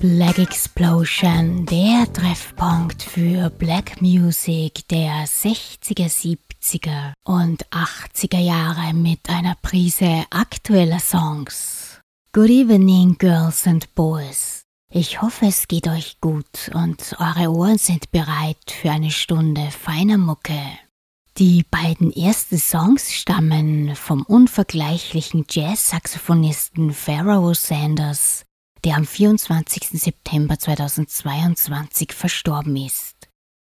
Black Explosion, Black Music der 60er, 70er und 80er Jahre mit einer Prise aktueller Songs. Good evening, Girls and Boys. Ich hoffe, es geht euch gut und eure Ohren sind bereit für eine Stunde feiner Mucke. Die beiden ersten Songs stammen vom unvergleichlichen Jazz-Saxophonisten Pharaoh Sanders der am 24. September 2022 verstorben ist.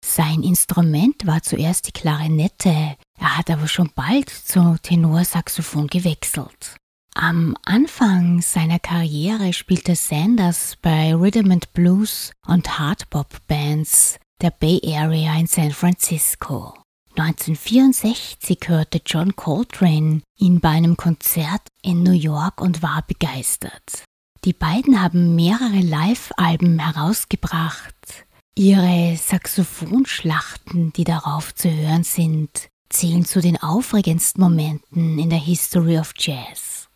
Sein Instrument war zuerst die Klarinette, er hat aber schon bald zu Tenorsaxophon gewechselt. Am Anfang seiner Karriere spielte Sanders bei Rhythm and Blues und Hardbop Bands der Bay Area in San Francisco. 1964 hörte John Coltrane ihn bei einem Konzert in New York und war begeistert. Die beiden haben mehrere Live-Alben herausgebracht. Ihre Saxophonschlachten, die darauf zu hören sind, zählen zu den aufregendsten Momenten in der History of Jazz.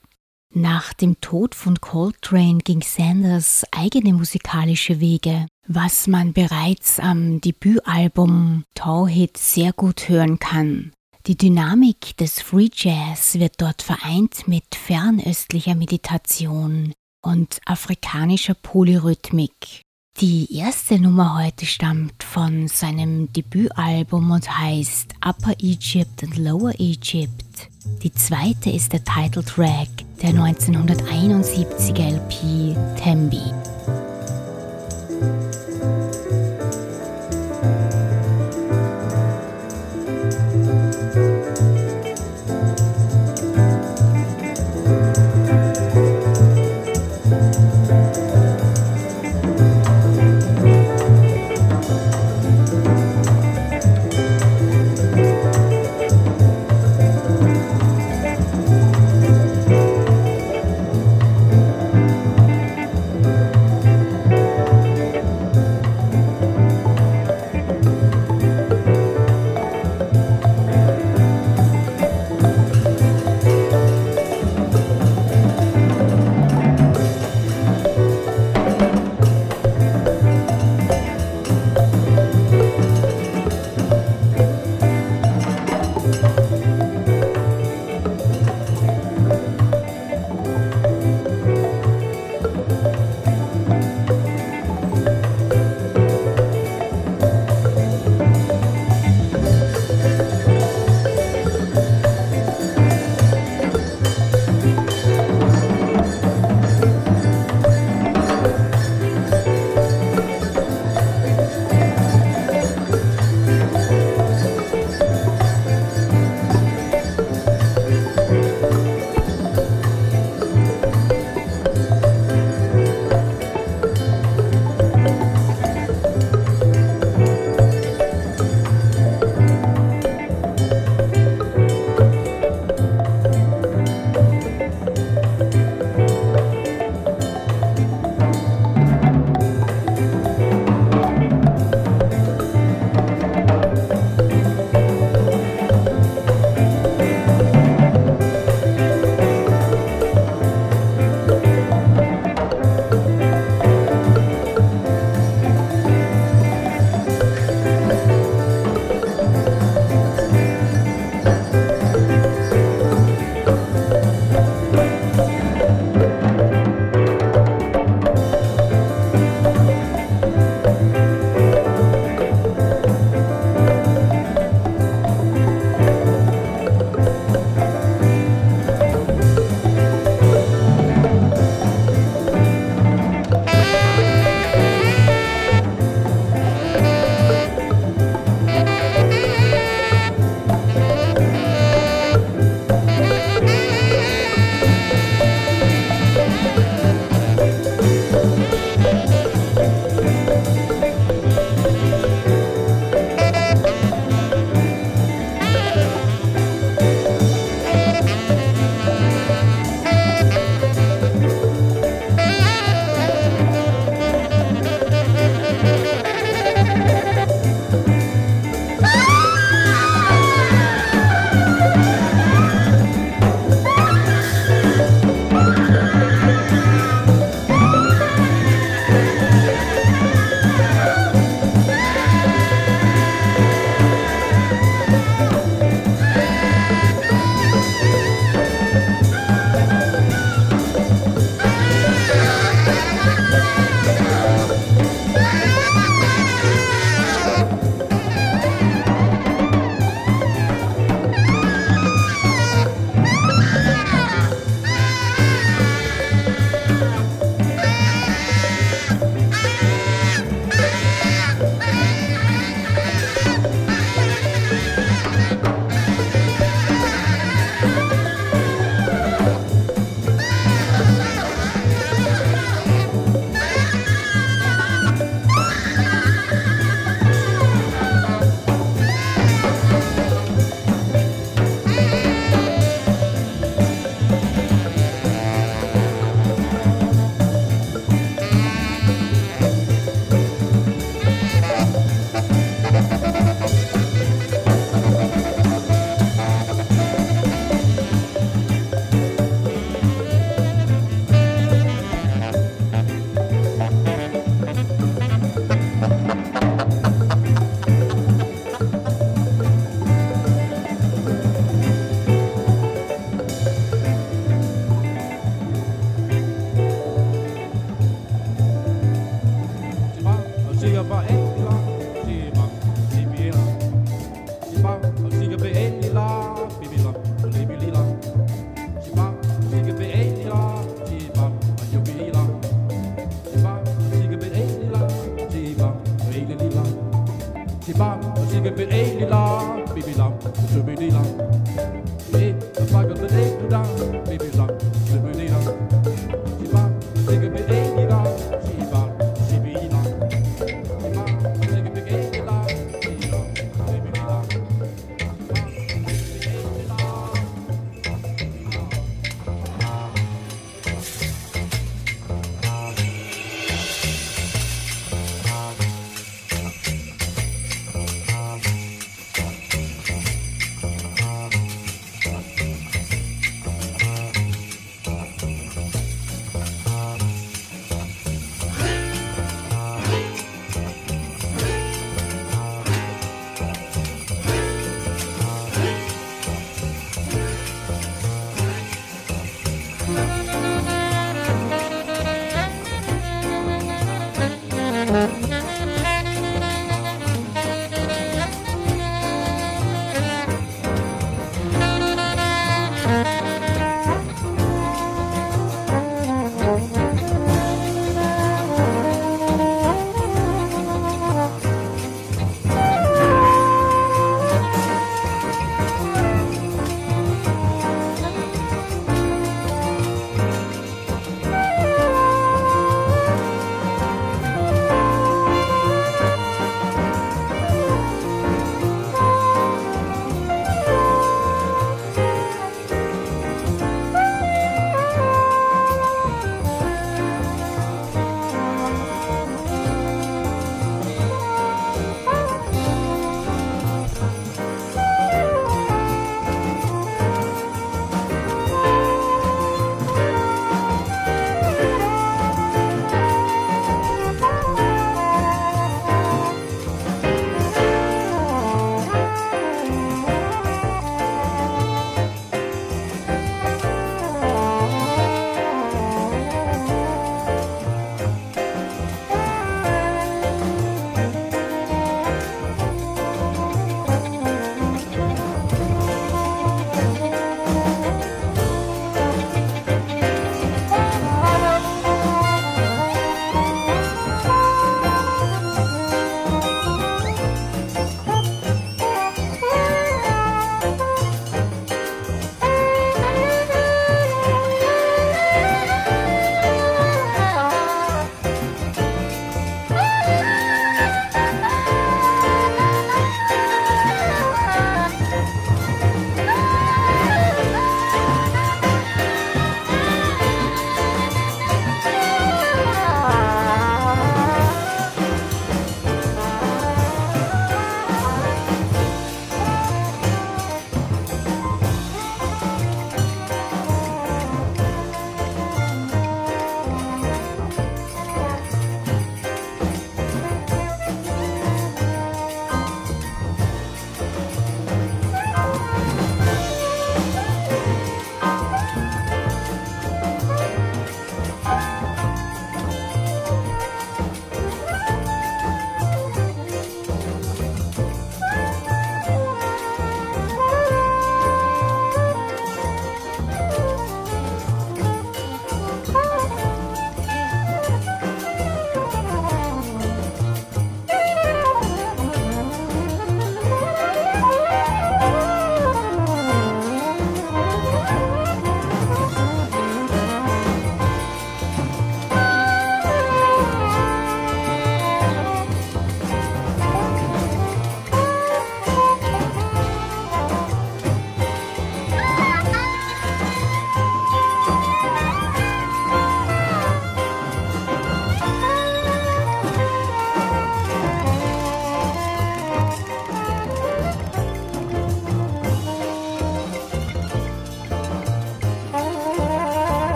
Nach dem Tod von Coltrane ging Sanders eigene musikalische Wege, was man bereits am Debütalbum Tauhid sehr gut hören kann. Die Dynamik des Free Jazz wird dort vereint mit fernöstlicher Meditation, und afrikanischer Polyrhythmik. Die erste Nummer heute stammt von seinem Debütalbum und heißt Upper Egypt and Lower Egypt. Die zweite ist der Titeltrack der 1971 LP Tembi.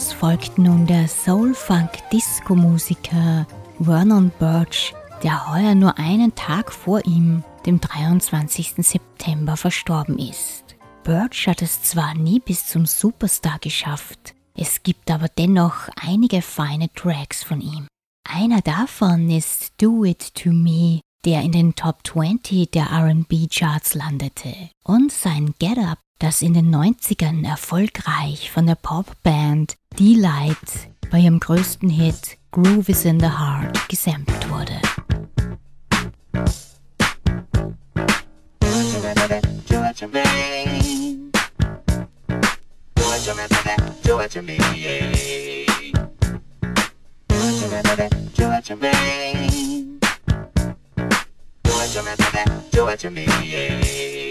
Sanders folgt nun der Soul-Funk-Disco-Musiker Vernon Birch, der heuer nur einen Tag vor ihm, dem 23. September, verstorben ist. Birch hat es zwar nie bis zum Superstar geschafft, es gibt aber dennoch einige feine Tracks von ihm. Einer davon ist Do It To Me, der in den Top 20 der RB-Charts landete, und sein Get Up, das in den 90ern erfolgreich von der Popband D-Light bei ihrem größten Hit Groove is in the Heart gesampelt wurde. Do it to me.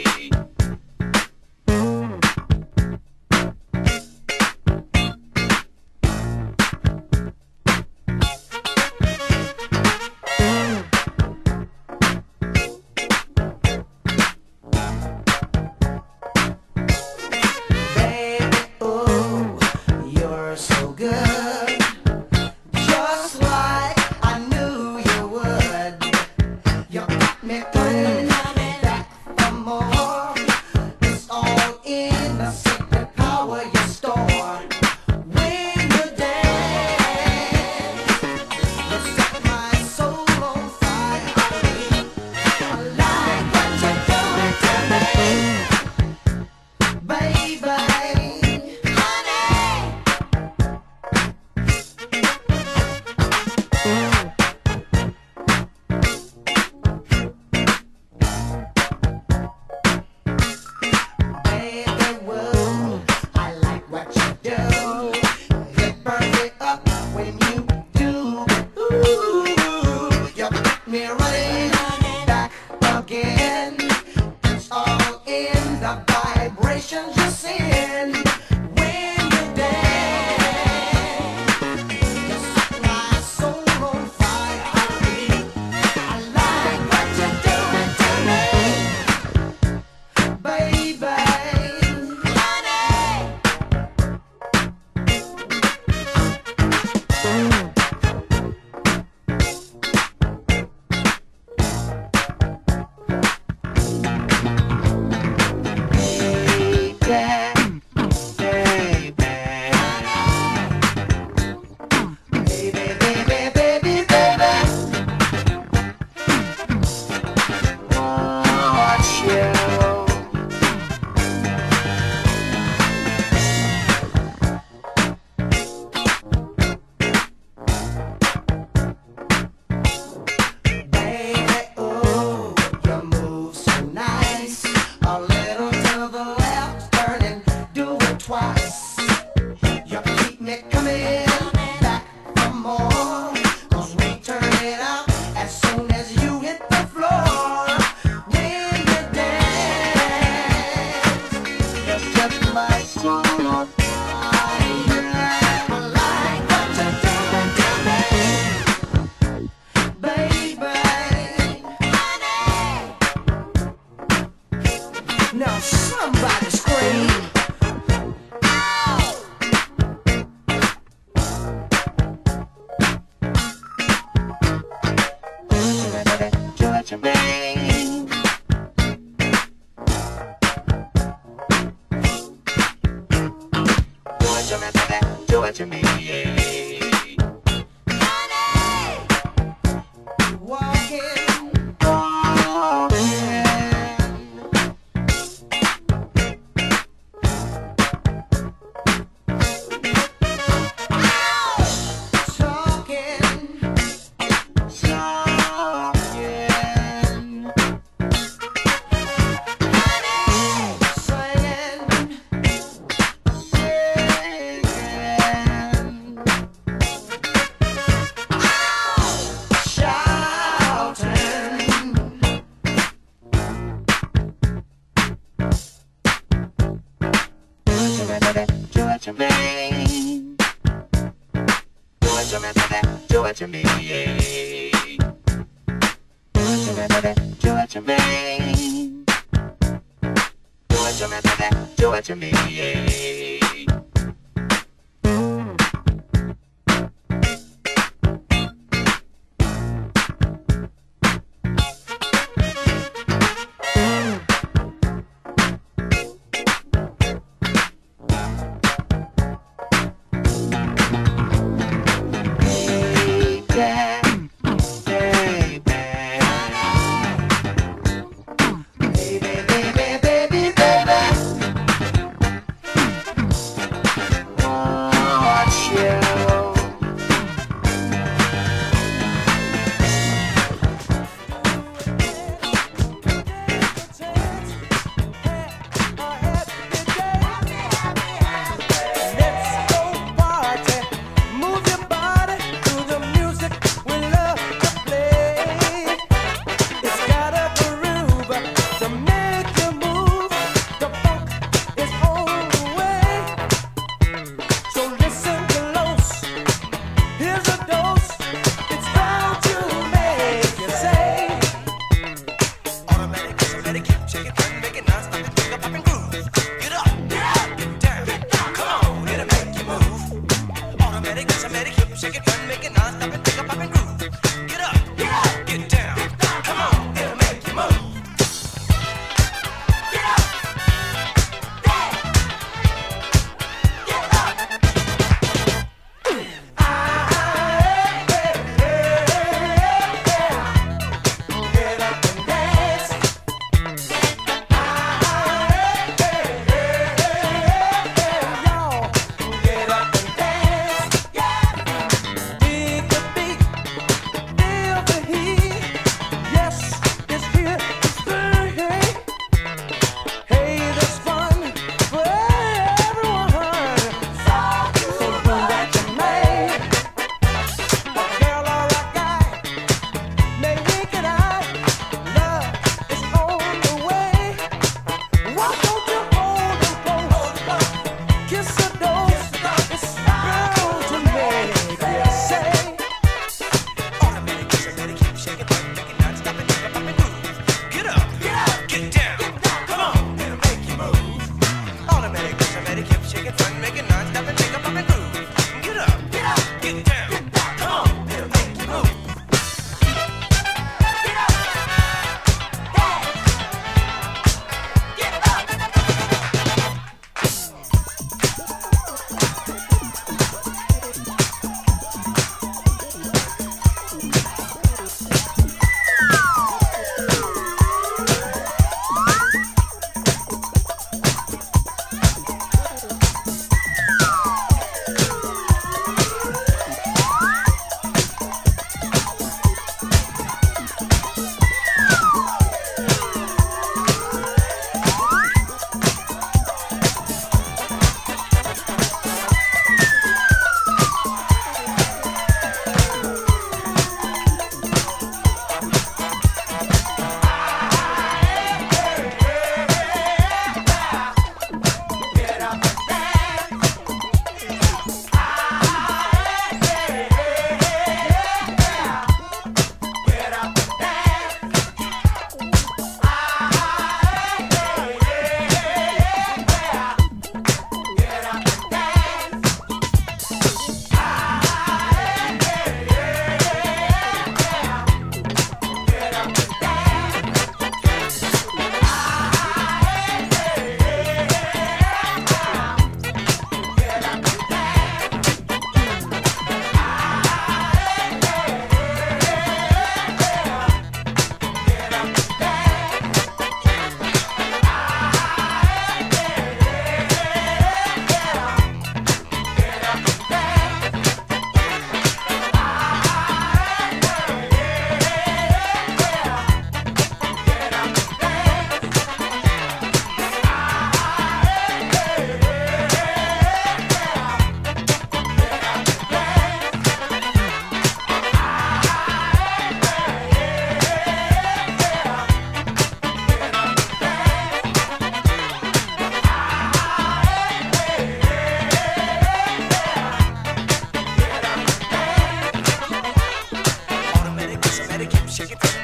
Sunday.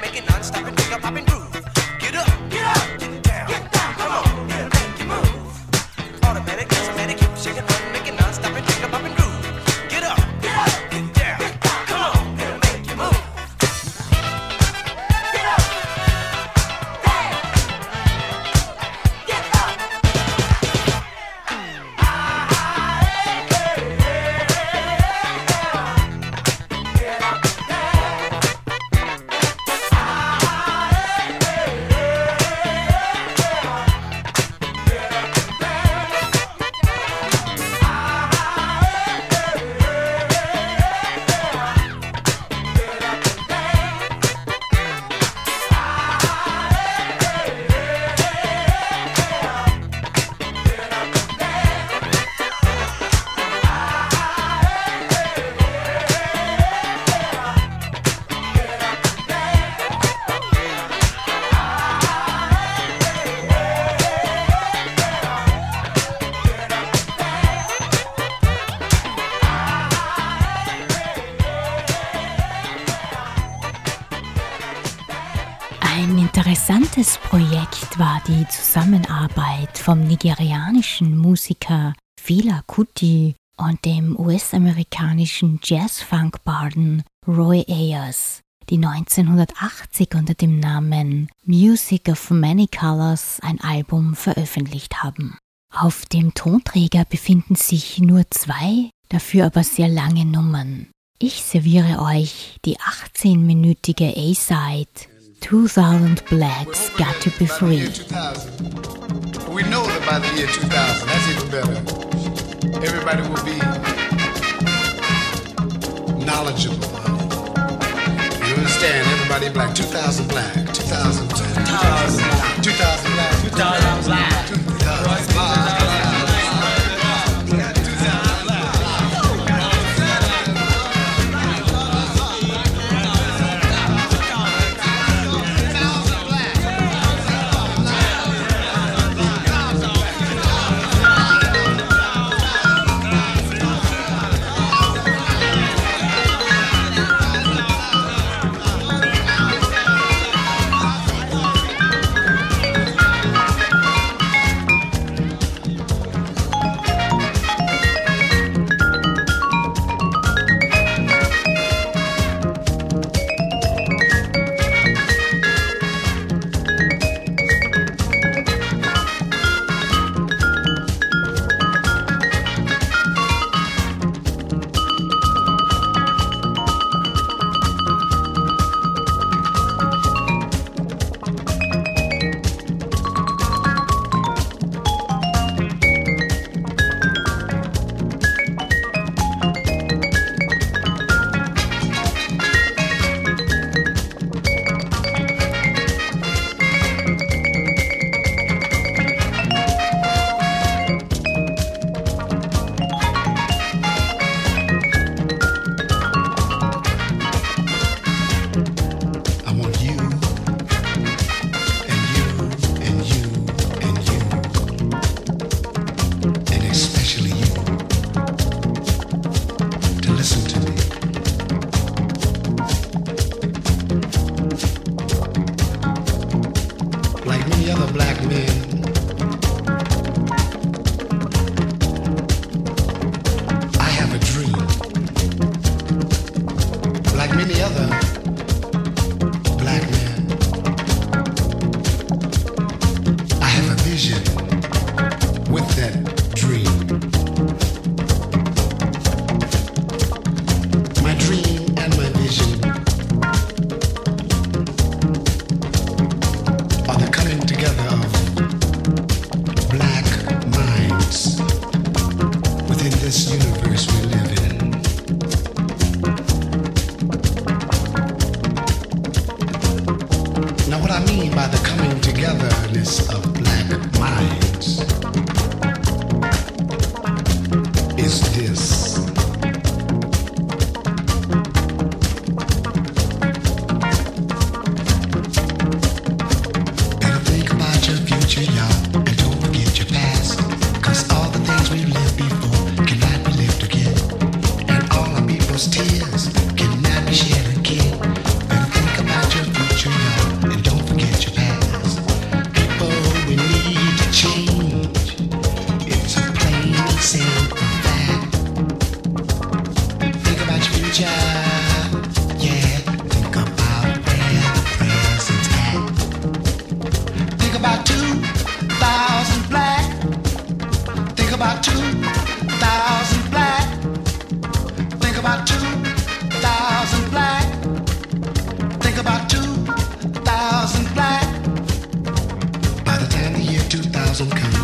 making non-stop nigerianischen Musiker Fela Kuti und dem US-amerikanischen Jazz-Funk-Barden Roy Ayers, die 1980 unter dem Namen Music of Many Colors ein Album veröffentlicht haben. Auf dem Tonträger befinden sich nur zwei, dafür aber sehr lange Nummern. Ich serviere euch die 18-minütige A-Side 2000 Blacks Got to Be Free. We know that by the year 2000, that's even better. Everybody will be knowledgeable. You understand? Everybody black. 2000 black. 2000 black. 2000 black. 2000 black. 2000 black. thousand kinds.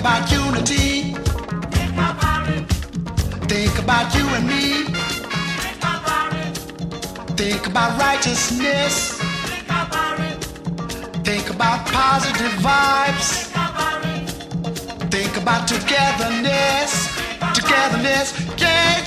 about unity. Think about it. Think about you and me. Think about it. Think about righteousness. Think about it. Think about positive vibes. Think about togetherness. Togetherness. Yeah.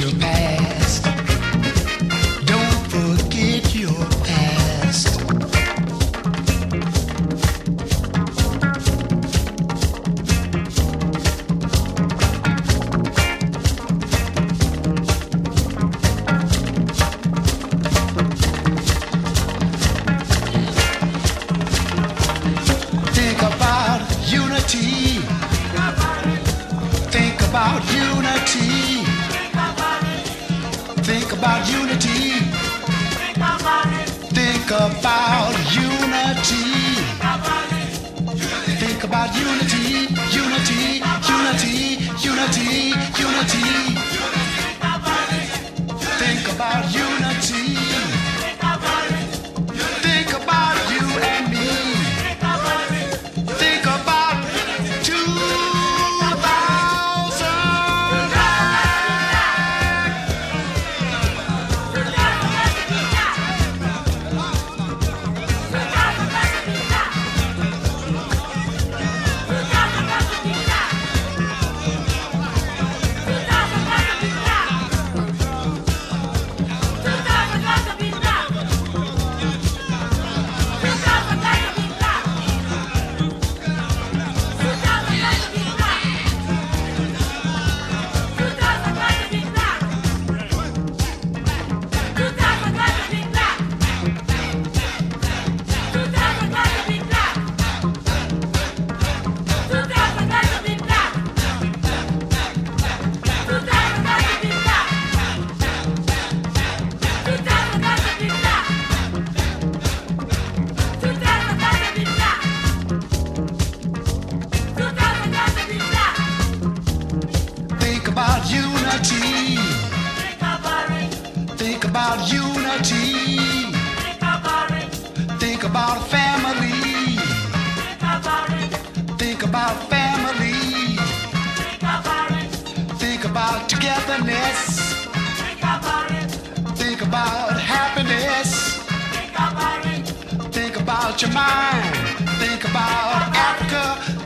your past. Think about it. Think about happiness. Think about it. Think about your mind. Think about Africa.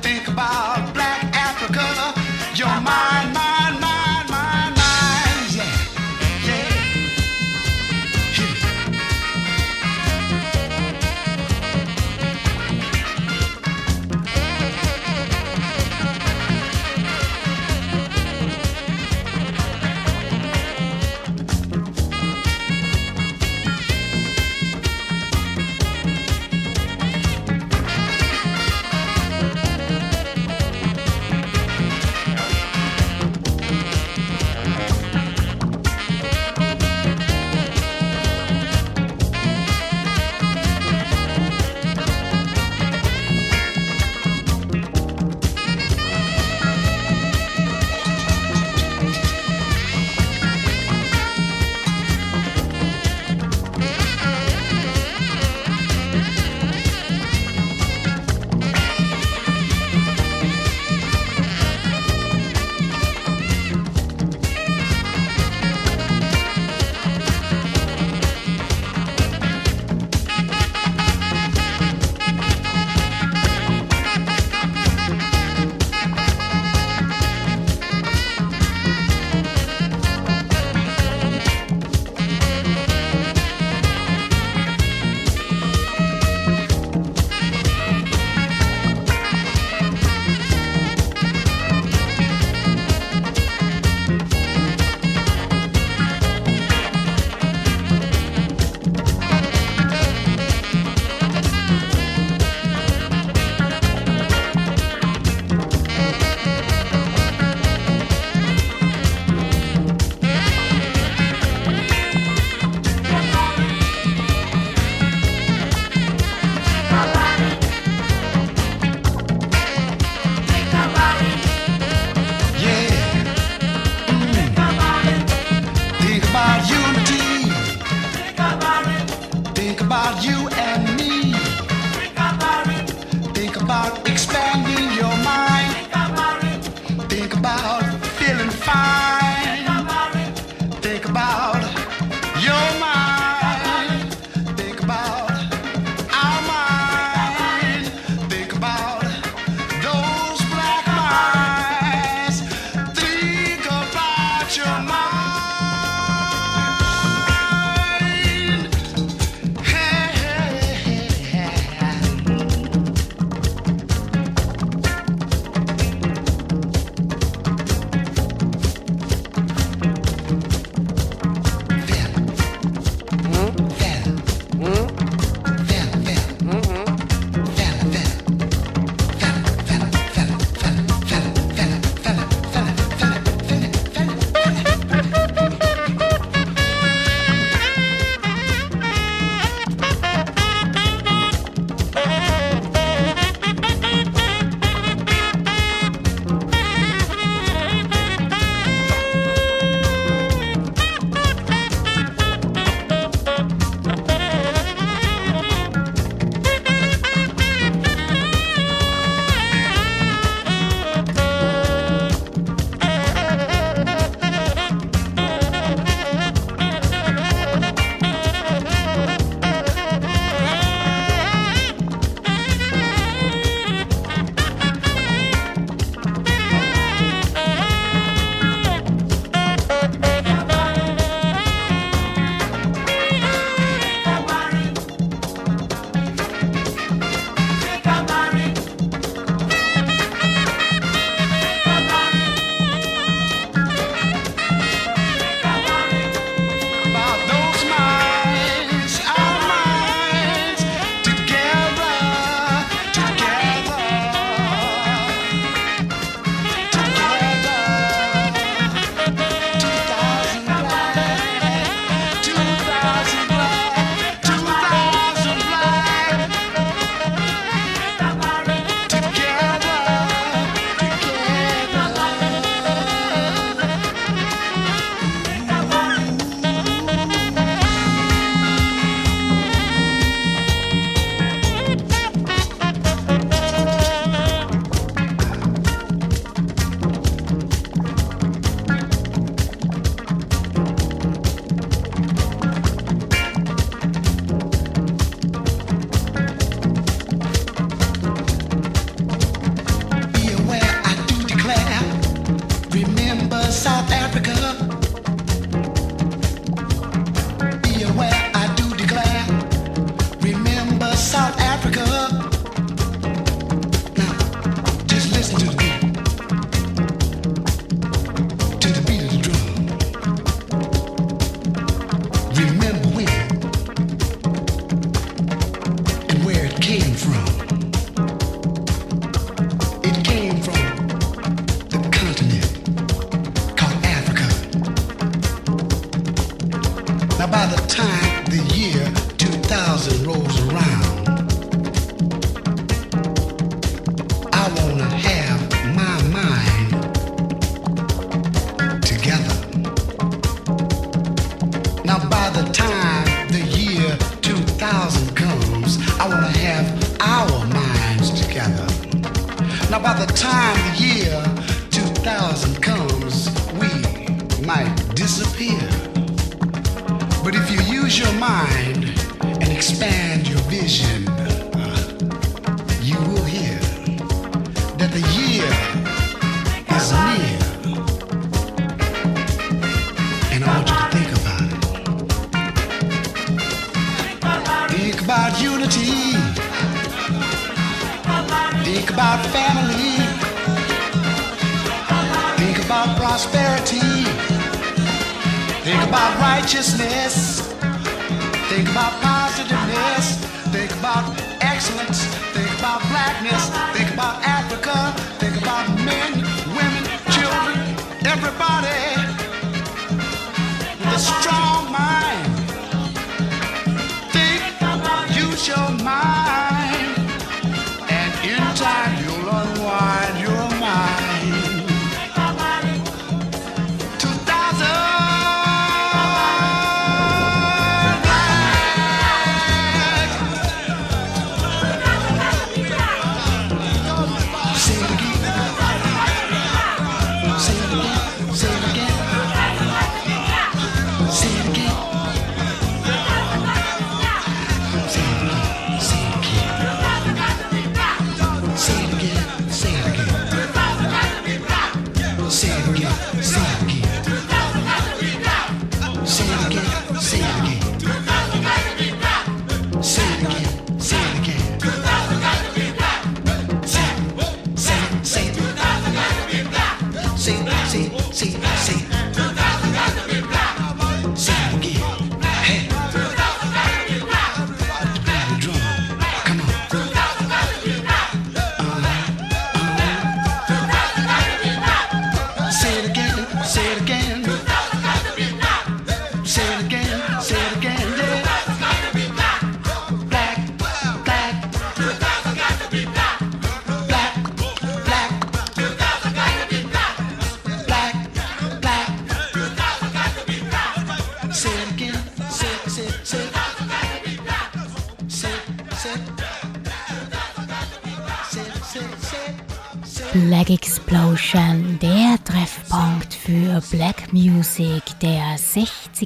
The strong.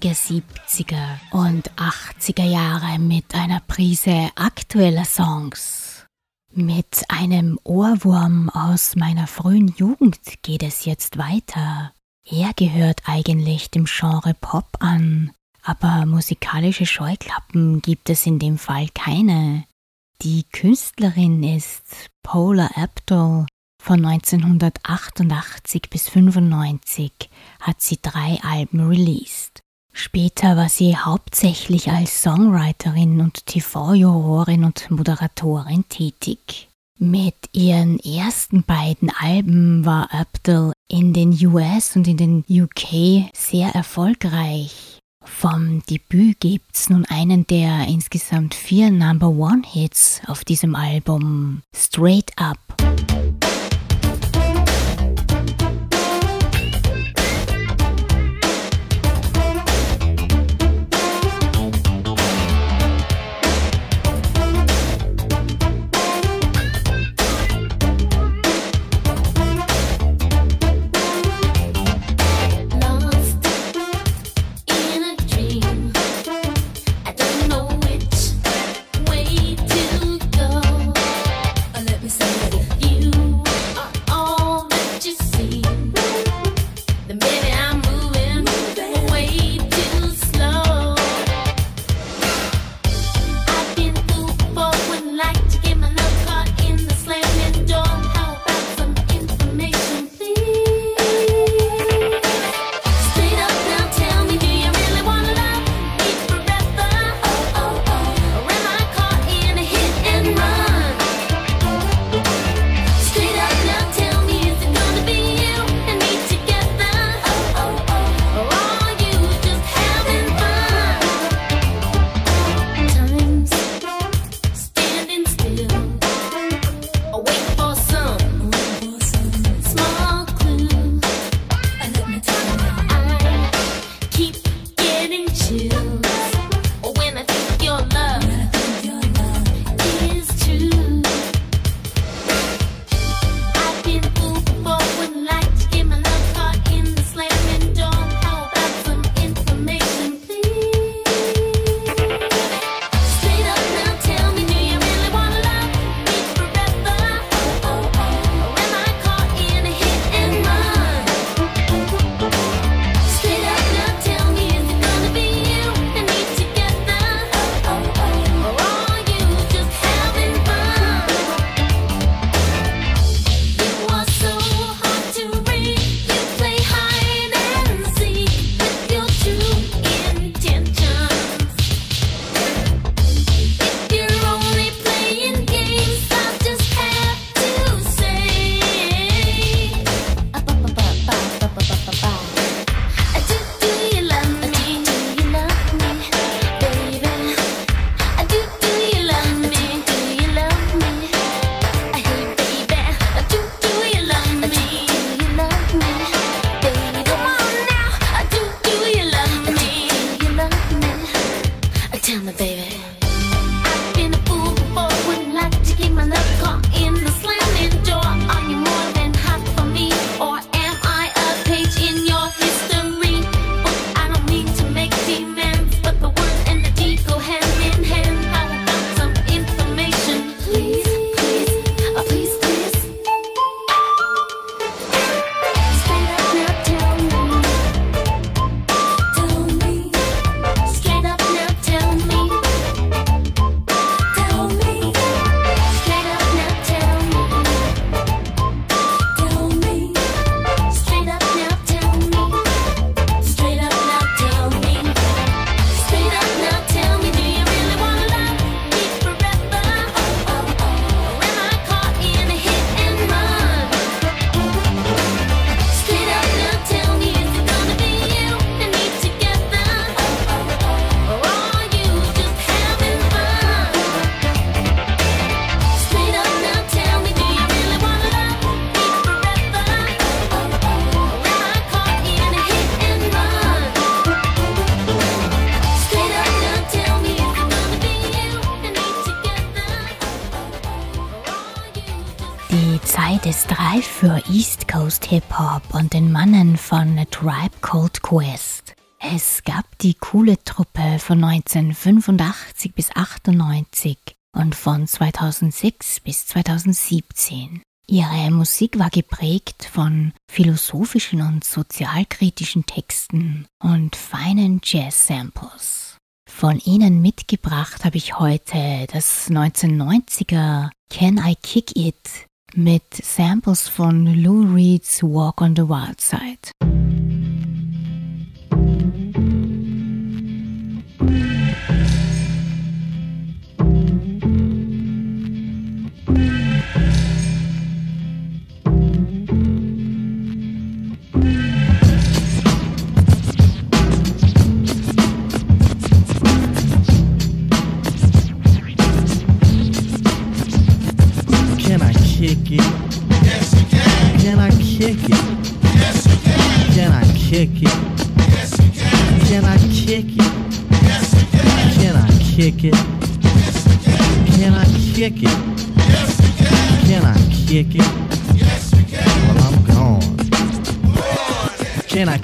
60er, 70er und 80er Jahre mit einer Prise aktueller Songs. Mit einem Ohrwurm aus meiner frühen Jugend geht es jetzt weiter. Er gehört eigentlich dem Genre Pop an, aber musikalische Scheuklappen gibt es in dem Fall keine. Die Künstlerin ist Paula Abdul. Von 1988 bis 1995 hat sie drei Alben released. Später war sie hauptsächlich als Songwriterin und TV-Jurorin und Moderatorin tätig. Mit ihren ersten beiden Alben war Abdul in den US und in den UK sehr erfolgreich. Vom Debüt gibt's nun einen der insgesamt vier Number One Hits auf diesem Album, Straight Up. Von 1985 bis 98 und von 2006 bis 2017. Ihre Musik war geprägt von philosophischen und sozialkritischen Texten und feinen Jazz-Samples. Von Ihnen mitgebracht habe ich heute das 1990er Can I Kick It mit Samples von Lou Reed's Walk on the Wild Side. Thank you.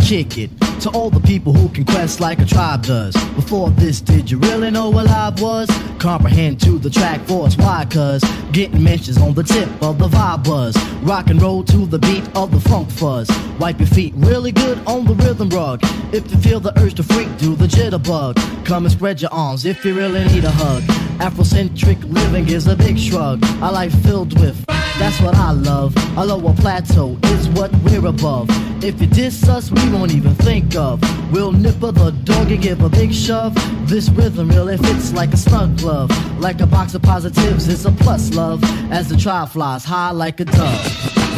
Kick it to all the people who can quest like a tribe does. Before this, did you really know what live was? Comprehend to the track force, why? Cause getting mentions on the tip of the vibe buzz. Rock and roll to the beat of the funk fuzz. Wipe your feet really good on the rhythm rug. If you feel the urge to freak, do the jitterbug. Come and spread your arms if you really need a hug. Afrocentric living is a big shrug. A life filled with that's what I love. A lower plateau is what we're above. If you diss us, we won't even think of. We'll nipper the dog and give a big shove. This rhythm really fits like a snug glove. Like a box of positives, it's a plus love. As the trial flies high like a dove.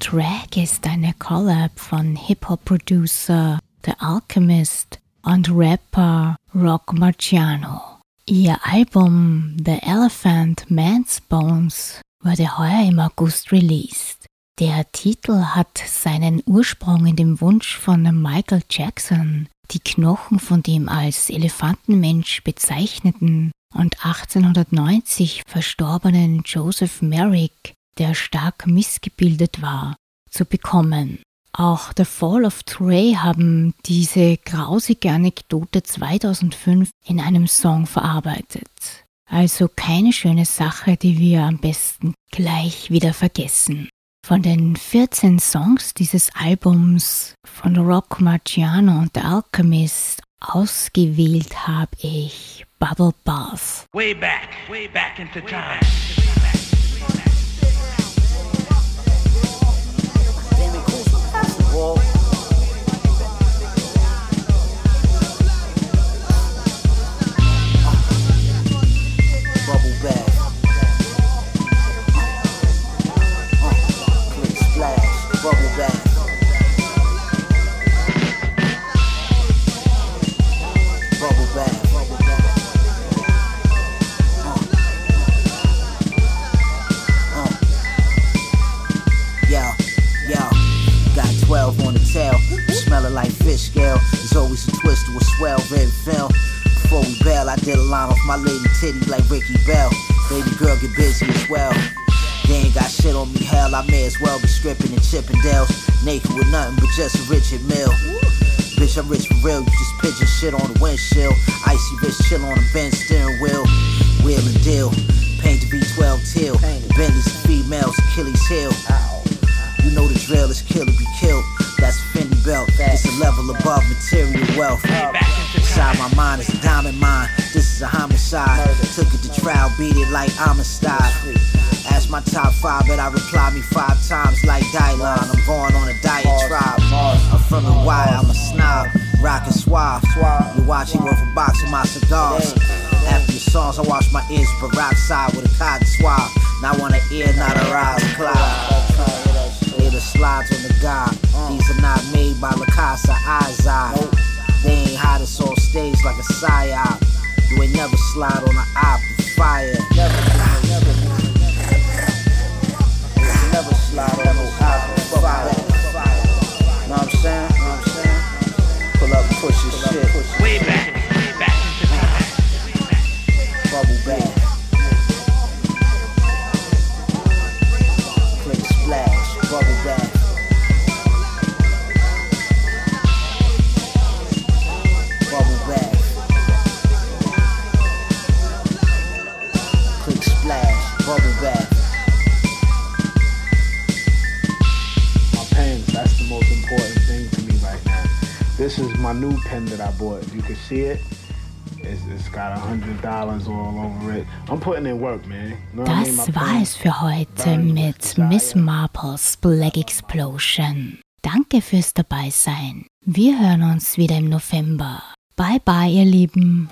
Track ist eine Collab von Hip-Hop-Producer The Alchemist und Rapper Rock Marciano. Ihr Album The Elephant Man's Bones wurde heuer im August released. Der Titel hat seinen Ursprung in dem Wunsch von Michael Jackson, die Knochen von dem als Elefantenmensch bezeichneten und 1890 verstorbenen Joseph Merrick, der stark missgebildet war, zu bekommen. Auch The Fall of Trey haben diese grausige Anekdote 2005 in einem Song verarbeitet. Also keine schöne Sache, die wir am besten gleich wieder vergessen. Von den 14 Songs dieses Albums von Rock Marciano und The Alchemist ausgewählt habe ich Bubble Bath. Way back, way back into time. whoa. Like fish scale. There's always a twist to a swell red film. Before we bail, I did a line off my lady titty like Ricky Bell. Baby girl, get busy as well. They ain't got shit on me, hell, I may as well be stripping in Chippendales. Naked with nothing but just a Richard Mill. Bitch, I'm rich for real, you just pitching shit on the windshield. Icy wrist chill on the bench steering wheel. Wheel and deal. Paint the V12 teal. Bentley's females, Achilles heel. You know the drill is kill or be killed. That's Fendi belt. It's a level above material wealth. Inside my mind is a diamond mine. This is a homicide. Took it to trial, beat it like Amistad. Ask my top five, but I reply me five times like Dylon. I'm going on a diatribe. I'm from the wire, I'm a snob. Rockin' suave. You watching worth a box of my cigars. After the songs, I wash my ears peroxide with a cotton swab. Now want an ear, not a rise cloud the slides on the god. These are not made by La Casa Izai. They ain't hot us on stage like a psyop. You ain't never slide on an op with fire. Never, never, never, never slide on no op with fire. Know what I'm saying? Know what I'm saying? Pull up, push your shit. Way back. Pen that I bought. You can see it. It's, it's got a hundred dollars all over it. I'm putting in work, man. You know das war es für heute mit Miss Marples Black Explosion. Danke fürs Dabeisein. Wir hören uns wieder im November. Bye bye, ihr Lieben.